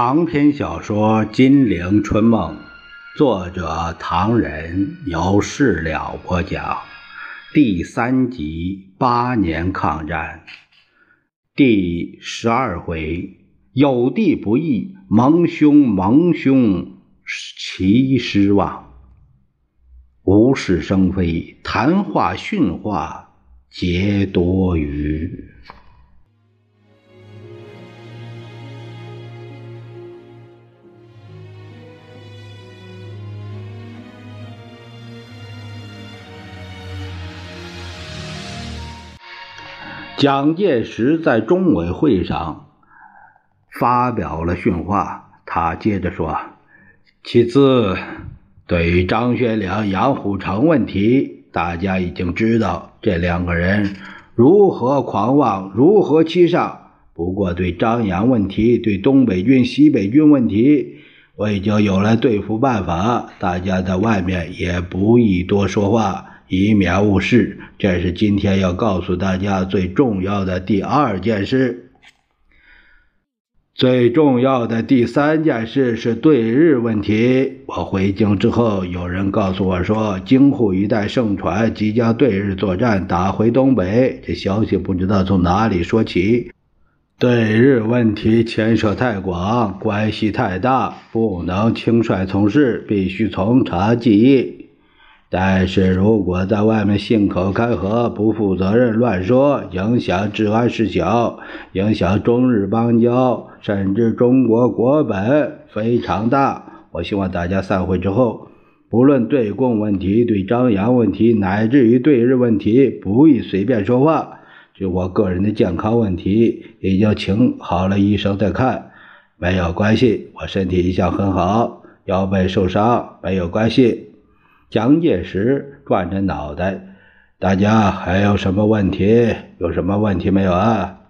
长篇小说《金陵春梦》，作者唐人，由事了播讲。第三集八年抗战，第十二回：有地不义，蒙兄蒙兄齐失望。无事生非，谈话训话皆多余。蒋介石在中委会上发表了训话，他接着说：“其次，对于张学良、杨虎城问题，大家已经知道这两个人如何狂妄，如何欺上。不过，对张杨问题，对东北军、西北军问题，我已经有了对付办法，大家在外面也不宜多说话。”以免误事，这是今天要告诉大家最重要的第二件事。最重要的第三件事是对日问题。我回京之后，有人告诉我说，京沪一带盛传即将对日作战，打回东北。这消息不知道从哪里说起。对日问题牵涉太广，关系太大，不能轻率从事，必须从长计议。但是如果在外面信口开河、不负责任、乱说，影响治安事小，影响中日邦交，甚至中国国本非常大。我希望大家散会之后，不论对共问题、对张扬问题，乃至于对日问题，不宜随便说话。就我个人的健康问题，已经请好了医生在看，没有关系。我身体一向很好，腰背受伤没有关系。蒋介石转着脑袋：“大家还有什么问题？有什么问题没有啊？”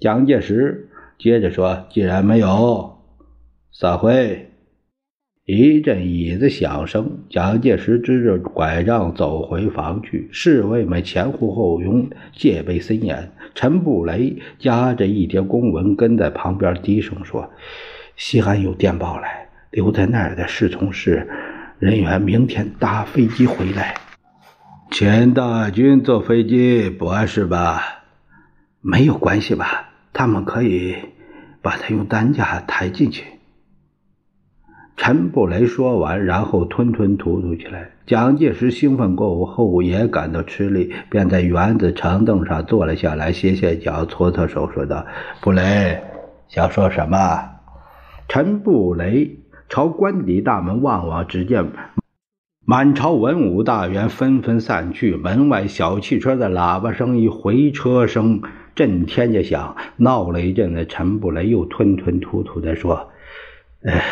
蒋介石接着说：“既然没有，散会。”一阵椅子响声，蒋介石支着拐杖走回房去。侍卫们前呼后拥，戒备森严。陈布雷夹着一叠公文跟在旁边，低声说：“西安有电报来，留在那儿的侍从是。”人员明天搭飞机回来。钱大军坐飞机不碍事吧？没有关系吧？他们可以把他用担架抬进去。陈布雷说完，然后吞吞吐吐起来。蒋介石兴奋过后也感到吃力，便在园子长凳上坐了下来，歇歇脚，搓搓手，说道：“布雷，想说什么？”陈布雷。朝官邸大门望望，只见满朝文武大员纷纷散去，门外小汽车的喇叭声与回车声震天的响，闹了一阵子。陈布雷又吞吞吐吐地说：“哎，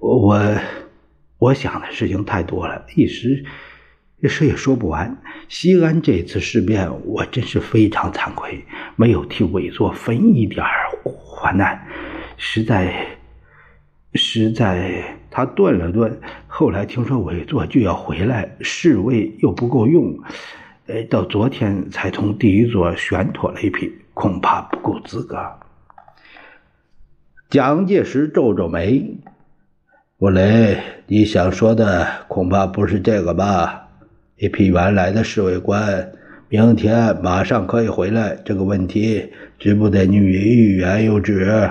我我想的事情太多了，一时一时也说不完。西安这次事变，我真是非常惭愧，没有替伪作分一点患难，实在。”实在，他顿了顿，后来听说委座就要回来，侍卫又不够用，呃，到昨天才从第一座选妥了一批，恐怕不够资格。蒋介石皱皱眉：“布雷，你想说的恐怕不是这个吧？一批原来的侍卫官，明天马上可以回来，这个问题只不得你欲言又止。”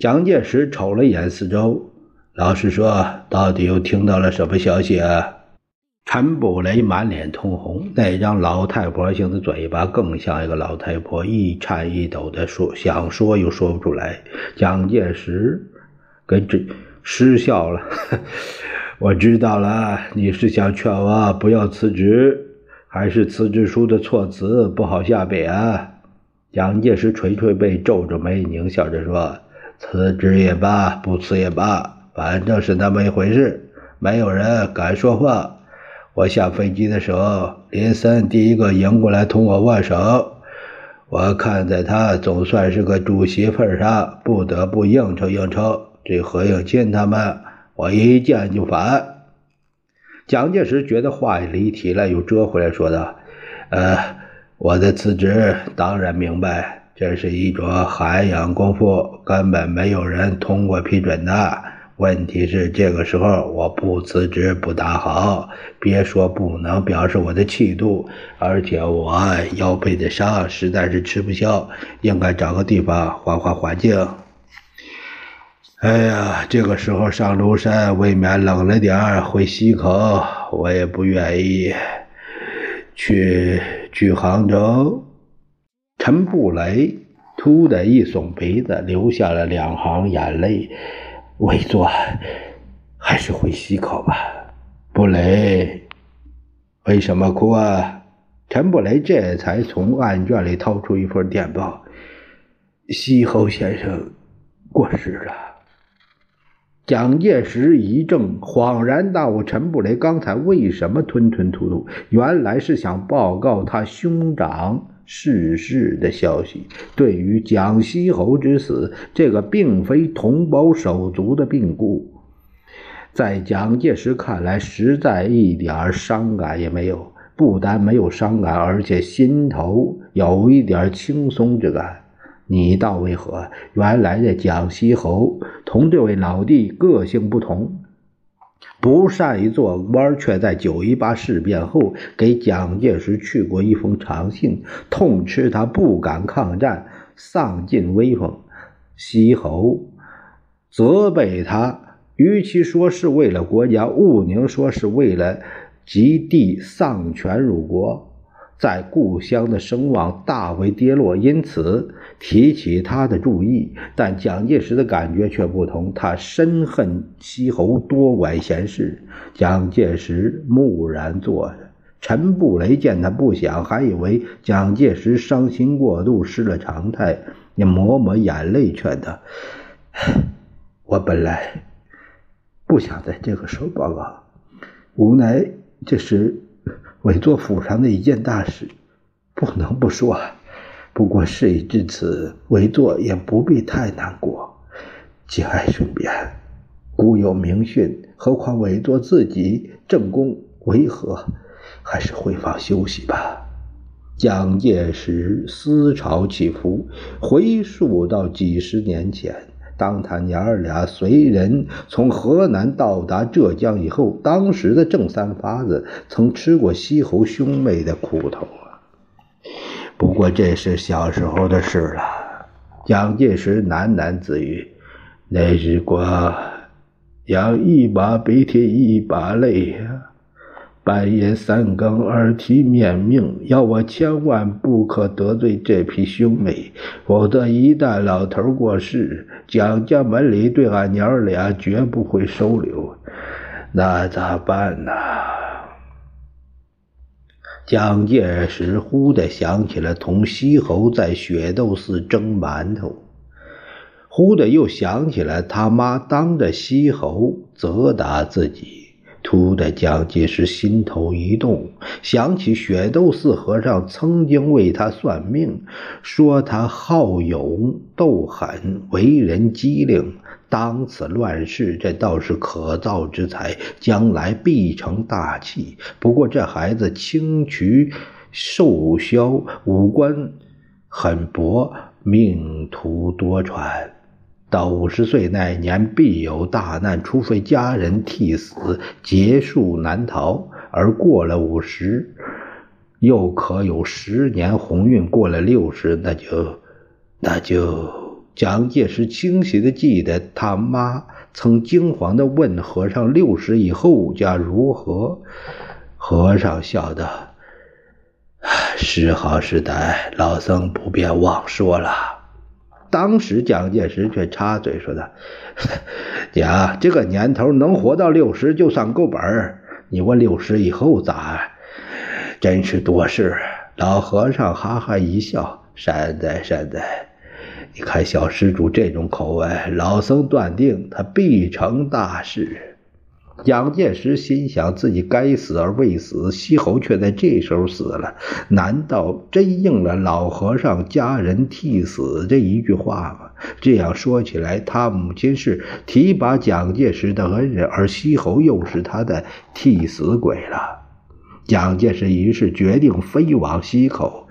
蒋介石瞅了眼四周，老实说，到底又听到了什么消息啊？陈布雷满脸通红，那张老太婆型的嘴巴更像一个老太婆，一颤一抖的说，想说又说不出来。蒋介石跟这失笑了，我知道了，你是想劝我不要辞职，还是辞职书的措辞不好下笔啊？蒋介石捶捶背，皱着眉，狞笑着说。辞职也罢，不辞也罢，反正是那么一回事。没有人敢说话。我下飞机的时候，林森第一个迎过来同我握手。我看在他总算是个主席份上，不得不应酬应酬。这何应钦他们，我一见就烦。蒋介石觉得话离题了，又折回来说道：“呃，我的辞职当然明白。”这是一种涵养功夫，根本没有人通过批准的。问题是这个时候我不辞职不大好，别说不能表示我的气度，而且我腰背的伤实在是吃不消，应该找个地方缓缓环境。哎呀，这个时候上庐山未免冷了点会吸口，我也不愿意去去杭州。陈布雷突的一耸鼻子，流下了两行眼泪。委座，还是回西口吧。布雷，为什么哭啊？陈布雷这才从案卷里掏出一份电报：西侯先生过世了。蒋介石一怔，恍然大悟：陈布雷刚才为什么吞吞吐吐？原来是想报告他兄长。逝世的消息，对于蒋锡侯之死，这个并非同胞手足的病故，在蒋介石看来，实在一点伤感也没有。不但没有伤感，而且心头有一点轻松之感。你道为何？原来这蒋锡侯同这位老弟个性不同。不善于做官，却在九一八事变后给蒋介石去过一封长信，痛斥他不敢抗战，丧尽威风。西侯责备他，与其说是为了国家，勿宁说是为了及第丧权辱国。在故乡的声望大为跌落，因此提起他的注意。但蒋介石的感觉却不同，他深恨西侯多管闲事。蒋介石木然坐着，陈布雷见他不想，还以为蒋介石伤心过度，失了常态，也抹抹眼泪，劝他：“ 我本来不想在这个时候报告，无奈这是。”委座府上的一件大事，不能不说。不过事已至此，委座也不必太难过。节哀顺变，古有名训，何况委座自己正宫，为何还是回房休息吧？蒋介石思潮起伏，回溯到几十年前。当他娘儿俩随人从河南到达浙江以后，当时的郑三发子曾吃过西侯兄妹的苦头啊。不过这是小时候的事了。蒋介石喃喃自语：“那日光，养一把鼻涕一把泪呀。”半夜三更，耳提面命，要我千万不可得罪这批兄妹，否则一旦老头过世，蒋家门里对俺娘俩绝不会收留。那咋办呢？蒋介石忽地想起了同西侯在雪窦寺蒸馒头，忽地又想起了他妈当着西侯责打自己。突的蒋介石心头一动，想起雪窦寺和尚曾经为他算命，说他好勇斗狠，为人机灵。当此乱世，这倒是可造之才，将来必成大器。不过这孩子清渠瘦削，五官很薄，命途多舛。到五十岁那年，必有大难，除非家人替死，劫数难逃。而过了五十，又可有十年鸿运；过了六十，那就那就……蒋介石清晰的记得，他妈曾惊慌的问和尚：“六十以后将如何？”和尚笑道：“时好时歹，老僧不便妄说了。”当时蒋介石却插嘴说道：“ 娘，这个年头能活到六十就算够本儿。你问六十以后咋？真是多事。”老和尚哈哈一笑：“善哉善哉，你看小施主这种口吻，老僧断定他必成大事。”蒋介石心想：自己该死而未死，西侯却在这时候死了，难道真应了老和尚家人替死这一句话吗？这样说起来，他母亲是提拔蒋介石的恩人，而西侯又是他的替死鬼了。蒋介石于是决定飞往西口。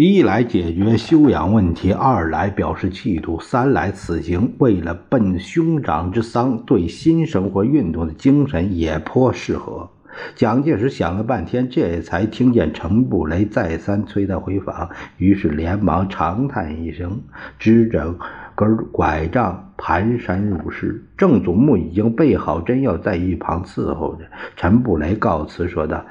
一来解决修养问题，二来表示气度，三来此行为了奔兄长之丧，对新生活运动的精神也颇适合。蒋介石想了半天，这才听见陈布雷再三催他回访，于是连忙长叹一声，支着根拐杖蹒跚入室。郑祖木已经备好针药，在一旁伺候着。陈布雷告辞说道。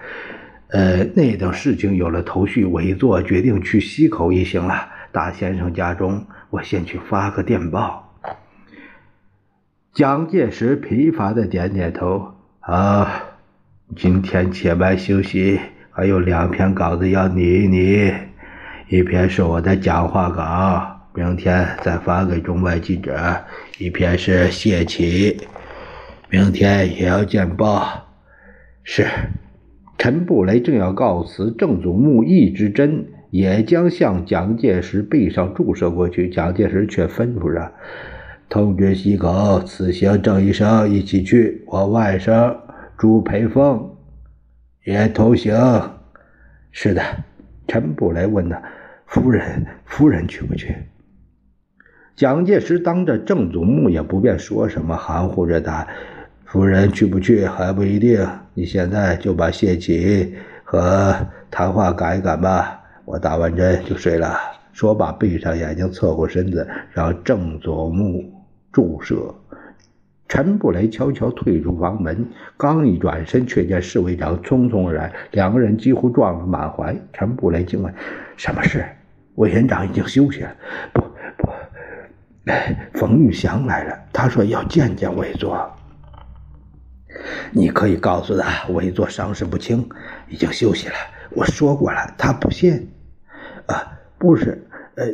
呃，那等事情有了头绪，委座决定去西口一行了。大先生家中，我先去发个电报。蒋介石疲乏的点点头。啊，今天且慢休息，还有两篇稿子要拟一拟。一篇是我的讲话稿，明天再发给中外记者；一篇是谢启，明天也要见报。是。陈布雷正要告辞，郑祖木一支针也将向蒋介石背上注射过去，蒋介石却吩咐着：“通知西口，此行郑医生一起去，我外甥朱培峰也同行。”是的，陈布雷问他：“夫人，夫人去不去？”蒋介石当着郑祖木也不便说什么，含糊着答。夫人去不去还不一定，你现在就把谢启和谈话赶一赶吧。我打完针就睡了。说罢，闭上眼睛，侧过身子，让郑佐木注射。陈布雷悄悄退出房门，刚一转身，却见侍卫长匆匆而来，两个人几乎撞了满怀。陈布雷惊问：“什么事？”委员长已经休息了。不不，冯玉祥来了，他说要见见委座。你可以告诉他，委座伤势不轻，已经休息了。我说过了，他不信。啊，不是，呃，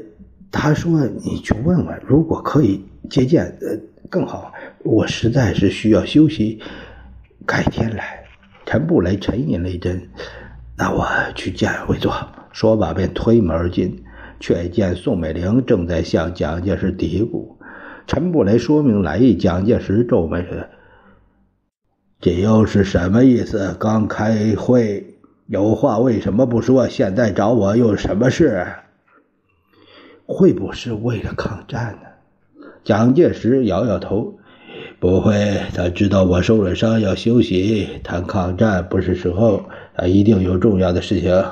他说你去问问，如果可以接见，呃，更好。我实在是需要休息，改天来。陈布雷沉吟了一阵，那我去见委座。说罢便推门而进，却见宋美龄正在向蒋介石嘀咕。陈布雷说明来意，蒋介石皱眉。这又是什么意思？刚开会有话为什么不说？现在找我有什么事？会不是为了抗战呢？蒋介石摇摇头，不会。他知道我受了伤要休息，谈抗战不是时候。他一定有重要的事情。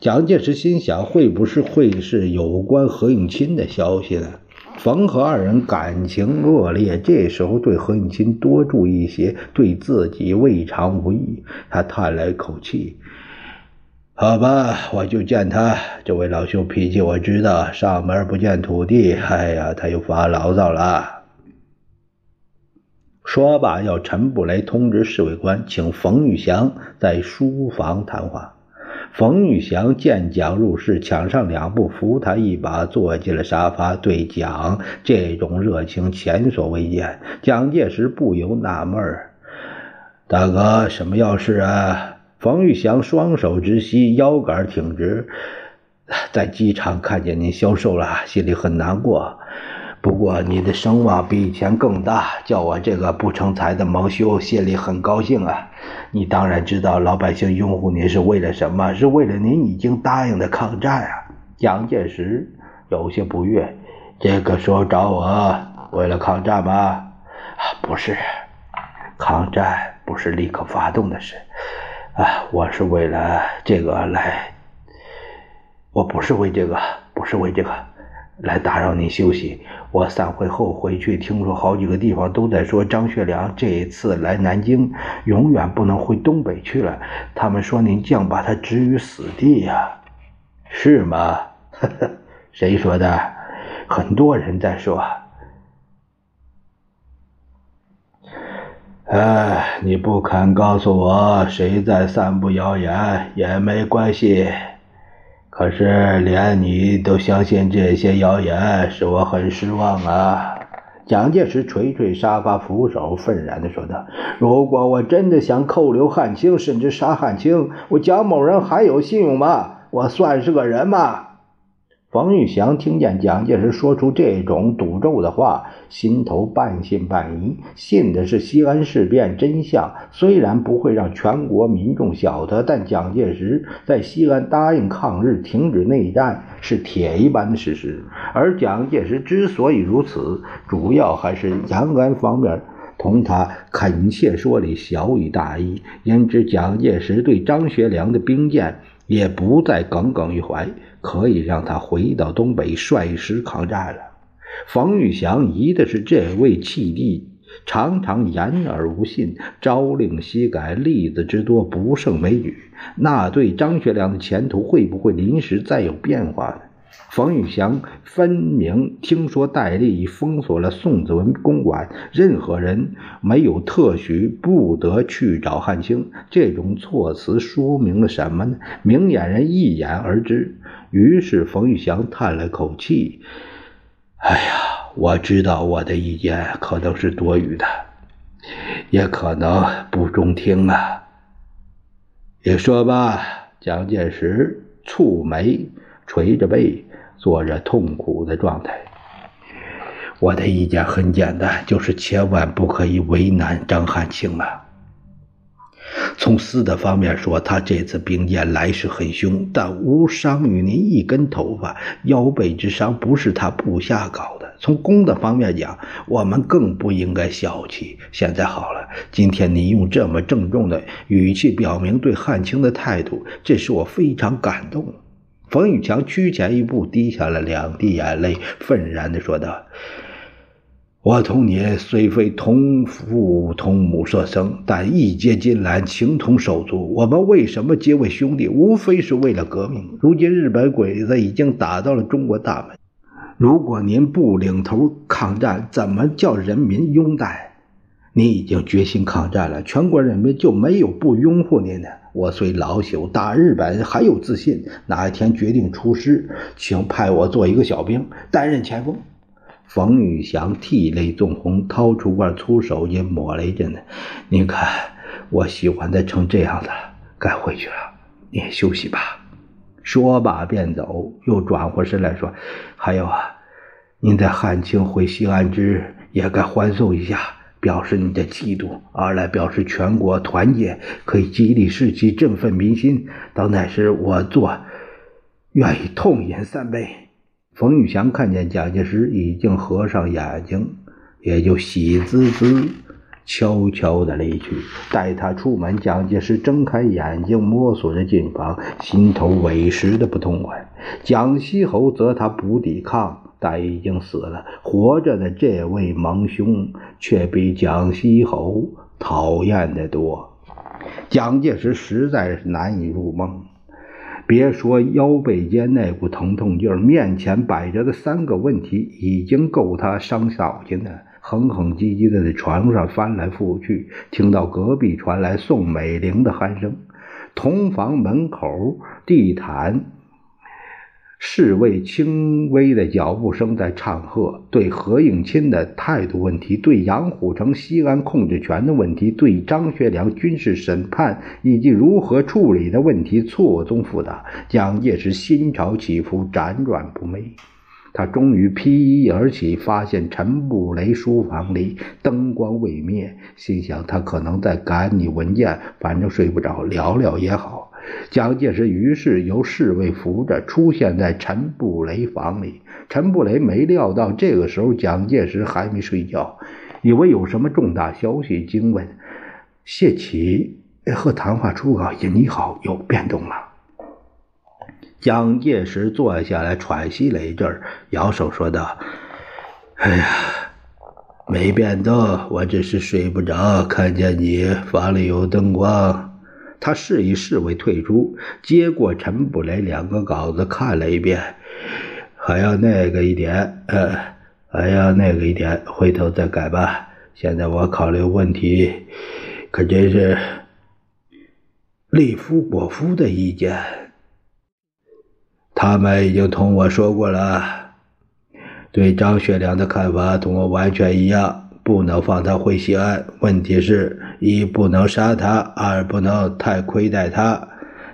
蒋介石心想，会不是会是有关何应钦的消息呢？冯和二人感情恶劣，这时候对何应钦多注意一些，对自己未尝无益。他叹了一口气：“好吧，我就见他。这位老兄脾气我知道，上门不见土地，哎呀，他又发牢骚了。”说罢，要陈布雷通知侍卫官，请冯玉祥在书房谈话。冯玉祥见蒋入室，抢上两步，扶他一把，坐进了沙发。对蒋这种热情前所未见。蒋介石不由纳闷儿：“大哥，什么要事啊？”冯玉祥双手直膝，腰杆挺直，在机场看见您消瘦了，心里很难过。不过你的声望比以前更大，叫我这个不成才的蒙羞，心里很高兴啊！你当然知道老百姓拥护您是为了什么？是为了您已经答应的抗战啊！蒋介石有些不悦，这个时候找我为了抗战吗？不是，抗战不是立刻发动的事啊！我是为了这个来，我不是为这个，不是为这个。来打扰您休息。我散会后回去，听说好几个地方都在说张学良这一次来南京，永远不能回东北去了。他们说您将把他置于死地呀，是吗？呵 呵谁说的？很多人在说。哎，你不肯告诉我谁在散布谣言也没关系。可是连你都相信这些谣言，使我很失望啊！蒋介石捶捶沙发扶手，愤然地说道：“如果我真的想扣留汉卿，甚至杀汉卿，我蒋某人还有信用吗？我算是个人吗？”冯玉祥听见蒋介石说出这种赌咒的话，心头半信半疑，信的是西安事变真相，虽然不会让全国民众晓得，但蒋介石在西安答应抗日、停止内战是铁一般的事实。而蒋介石之所以如此，主要还是延安方面同他恳切说理小以大义，因之蒋介石对张学良的兵谏也不再耿耿于怀。可以让他回到东北率师抗战了。冯玉祥疑的是这位弃弟常常言而无信，朝令夕改，例子之多不胜枚举。那对张学良的前途会不会临时再有变化呢？冯玉祥分明听说戴笠已封锁了宋子文公馆，任何人没有特许不得去找汉卿。这种措辞说明了什么呢？明眼人一眼而知。于是冯玉祥叹了口气：“哎呀，我知道我的意见可能是多余的，也可能不中听啊。也说吧。”蒋介石蹙眉，垂着背。做着痛苦的状态。我的意见很简单，就是千万不可以为难张汉卿了。从私的方面说，他这次兵谏来势很凶，但无伤于您一根头发，腰背之伤不是他部下搞的。从公的方面讲，我们更不应该小气。现在好了，今天你用这么郑重的语气表明对汉卿的态度，这使我非常感动。冯玉强趋前一步，滴下了两滴眼泪，愤然地说道：“我同你虽非同父同母所生，但义结金兰，情同手足。我们为什么结为兄弟？无非是为了革命。如今日本鬼子已经打到了中国大门，如果您不领头抗战，怎么叫人民拥戴？你已经决心抗战了，全国人民就没有不拥护您的。”我虽老朽，打日本还有自信。哪一天决定出师，请派我做一个小兵，担任前锋。冯玉祥涕泪纵横，掏出罐粗手巾抹了一阵子。您看，我喜欢的成这样子了，该回去了。您休息吧。说罢便走，又转过身来说：“还有啊，您在汉卿回西安之也该欢送一下。”表示你的嫉妒，二来表示全国团结，可以激励士气，振奋民心。到那时我做，愿意痛饮三杯。冯玉祥看见蒋介石已经合上眼睛，也就喜滋滋，悄悄的离去。带他出门，蒋介石睁开眼睛，摸索着进房，心头委实的不痛快。蒋锡侯则他不抵抗。但已经死了，活着的这位盟兄却比蒋锡侯讨厌的多。蒋介石实在是难以入梦。别说腰背间那股疼痛劲儿，面前摆着的三个问题已经够他伤脑筋的。哼哼唧唧的在床上翻来覆去，听到隔壁传来宋美龄的鼾声，同房门口地毯。侍卫轻微的脚步声在唱和，对何应钦的态度问题，对杨虎城西安控制权的问题，对张学良军事审判以及如何处理的问题，错综复杂。蒋介石心潮起伏，辗转不寐。他终于披衣而起，发现陈布雷书房里灯光未灭，心想他可能在赶你文件，反正睡不着，聊聊也好。蒋介石于是由侍卫扶着出现在陈布雷房里。陈布雷没料到这个时候蒋介石还没睡觉，以为有什么重大消息，惊问：“谢启和谈话初稿你好，有变动吗？”蒋介石坐下来喘息了一阵，摇手说道：“哎呀，没变动，我只是睡不着，看见你房里有灯光。”他示意侍卫退出，接过陈布雷两个稿子看了一遍，还要那个一点，呃，还要那个一点，回头再改吧。现在我考虑问题，可真是利夫果夫的意见，他们已经同我说过了，对张学良的看法同我完全一样。不能放他回西安。问题是：一不能杀他，二不能太亏待他。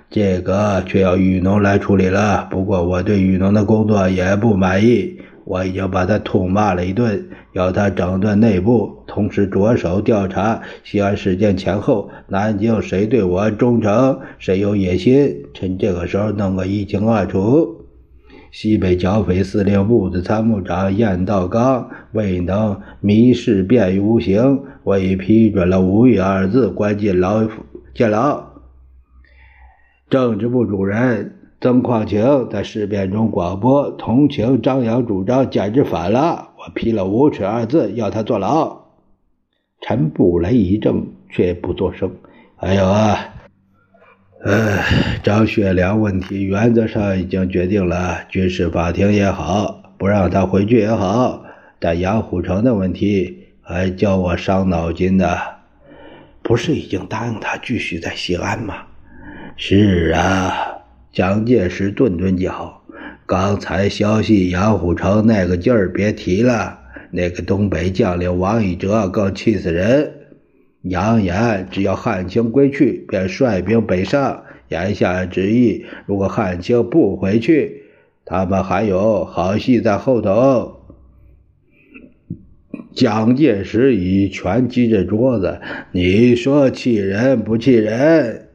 这个却要雨农来处理了。不过我对雨农的工作也不满意，我已经把他痛骂了一顿，要他整顿内部，同时着手调查西安事件前后南京谁对我忠诚，谁有野心，趁这个时候弄个一清二楚。西北剿匪司令部的参谋长晏道刚未能密事便于无形，我已批准了“无语”二字，关进牢监牢。政治部主任曾矿情在事变中广播同情张扬主张，简直反了！我批了“无耻”二字，要他坐牢。陈布雷一怔，却不作声。还有啊。呃，张学良问题原则上已经决定了，军事法庭也好，不让他回去也好。但杨虎城的问题还叫我伤脑筋呢。不是已经答应他继续在西安吗？是啊，蒋介石顿顿叫。刚才消息，杨虎城那个劲儿别提了。那个东北将领王以哲更气死人。扬言只要汉卿归去，便率兵北上。言下之意，如果汉卿不回去，他们还有好戏在后头。蒋介石已拳击着桌子：“你说气人不气人？”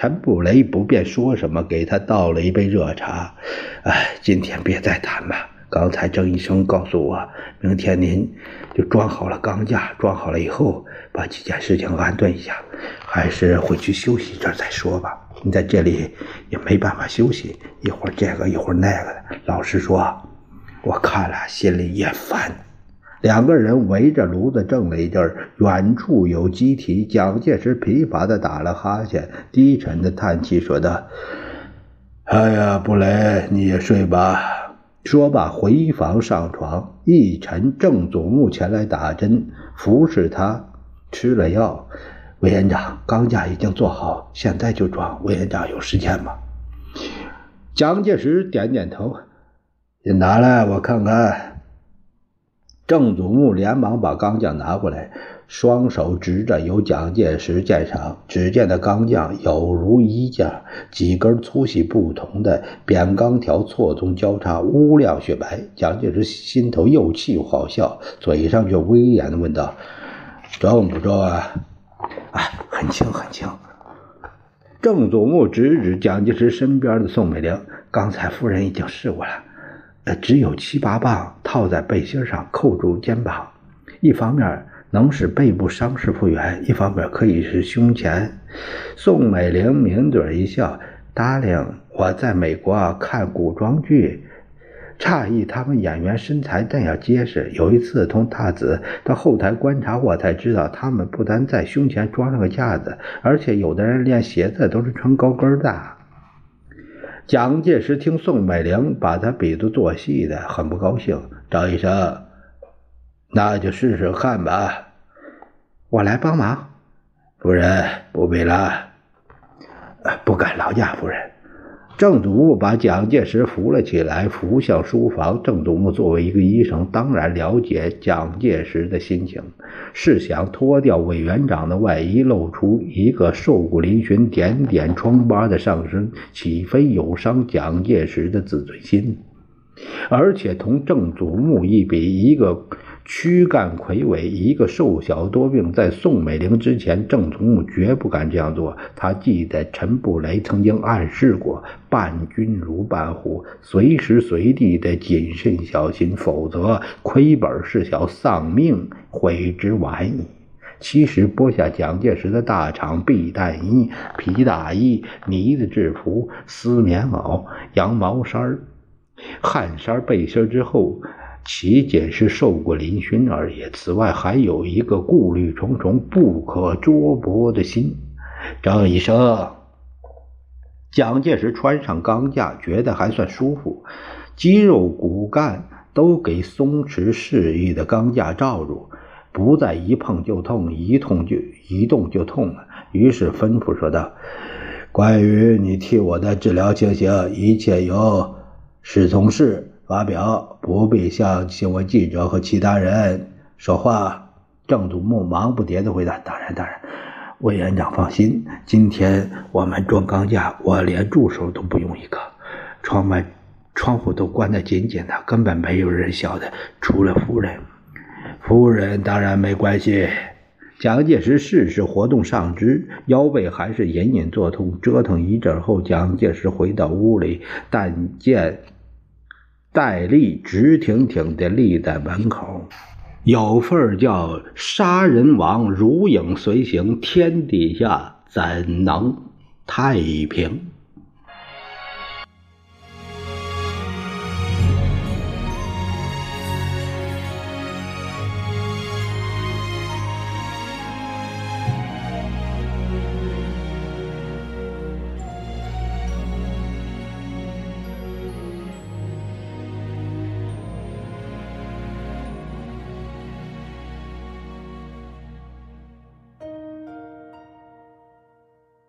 陈布雷不便说什么，给他倒了一杯热茶。哎，今天别再谈了。刚才郑医生告诉我，明天您就装好了钢架，装好了以后。把几件事情安顿一下，还是回去休息一阵再说吧。你在这里也没办法休息，一会儿这个一会儿那个的。老实说，我看了心里也烦。两个人围着炉子正了一阵儿远处有机体。蒋介石疲乏的打了哈欠，低沉的叹气说道：“哎呀，布雷，你也睡吧。”说罢回房上床。一晨，郑祖木前来打针，服侍他。吃了药，委员长，钢架已经做好，现在就装。委员长有时间吗？蒋介石点点头，你拿来我看看。郑祖木连忙把钢匠拿过来，双手执着，由蒋介石鉴赏。只见那钢匠有如衣架，几根粗细不同的扁钢条错综交叉，乌亮雪白。蒋介石心头又气又好笑，嘴上却威严的问道。重不重啊？啊，很轻很轻。郑祖木指指蒋介石身边的宋美龄，刚才夫人已经试过了，呃，只有七八磅，套在背心上，扣住肩膀，一方面能使背部伤势复原，一方面可以使胸前。宋美龄抿嘴一笑，答应我在美国看古装剧。诧异，他们演员身材那样结实。有一次同大子到后台观察，我才知道他们不但在胸前装上个架子，而且有的人连鞋子都是穿高跟的。蒋介石听宋美龄把他比作做戏的，很不高兴。张医生，那就试试看吧。我来帮忙。夫人不必了，不敢劳驾夫人。郑祖木把蒋介石扶了起来，扶向书房。郑祖木作为一个医生，当然了解蒋介石的心情。是想脱掉委员长的外衣，露出一个瘦骨嶙峋、点点疮疤的上身，岂非有伤蒋介石的自尊心？而且同郑祖木一比，一个。躯干魁伟，一个瘦小多病，在宋美龄之前，郑从木绝不敢这样做。他记得陈布雷曾经暗示过：“伴君如伴虎，随时随地的谨慎小心，否则亏本事小，丧命悔之晚矣。”其实剥下蒋介石的大厂避弹衣、皮大衣、呢子制服、丝棉袄、羊毛衫、汗衫背心之后。其仅是受过嶙峋而已。此外，还有一个顾虑重重、不可捉摸的心。张医生，蒋介石穿上钢架，觉得还算舒服，肌肉骨干都给松弛适宜的钢架罩住，不再一碰就痛，一痛就一动就痛了。于是吩咐说道：“关于你替我的治疗情形，一切由史从事。”发表不必向新闻记者和其他人说话。郑祖木忙不迭地回答：“当然，当然，委员长放心，今天我们装钢架，我连助手都不用一个，窗外窗户都关得紧紧的，根本没有人晓得，除了夫人。夫人当然没关系。蒋介石试试活动上肢，腰背还是隐隐作痛。折腾一阵后，蒋介石回到屋里，但见戴笠直挺挺地立在门口。有份叫“杀人王如影随形”，天底下怎能太平？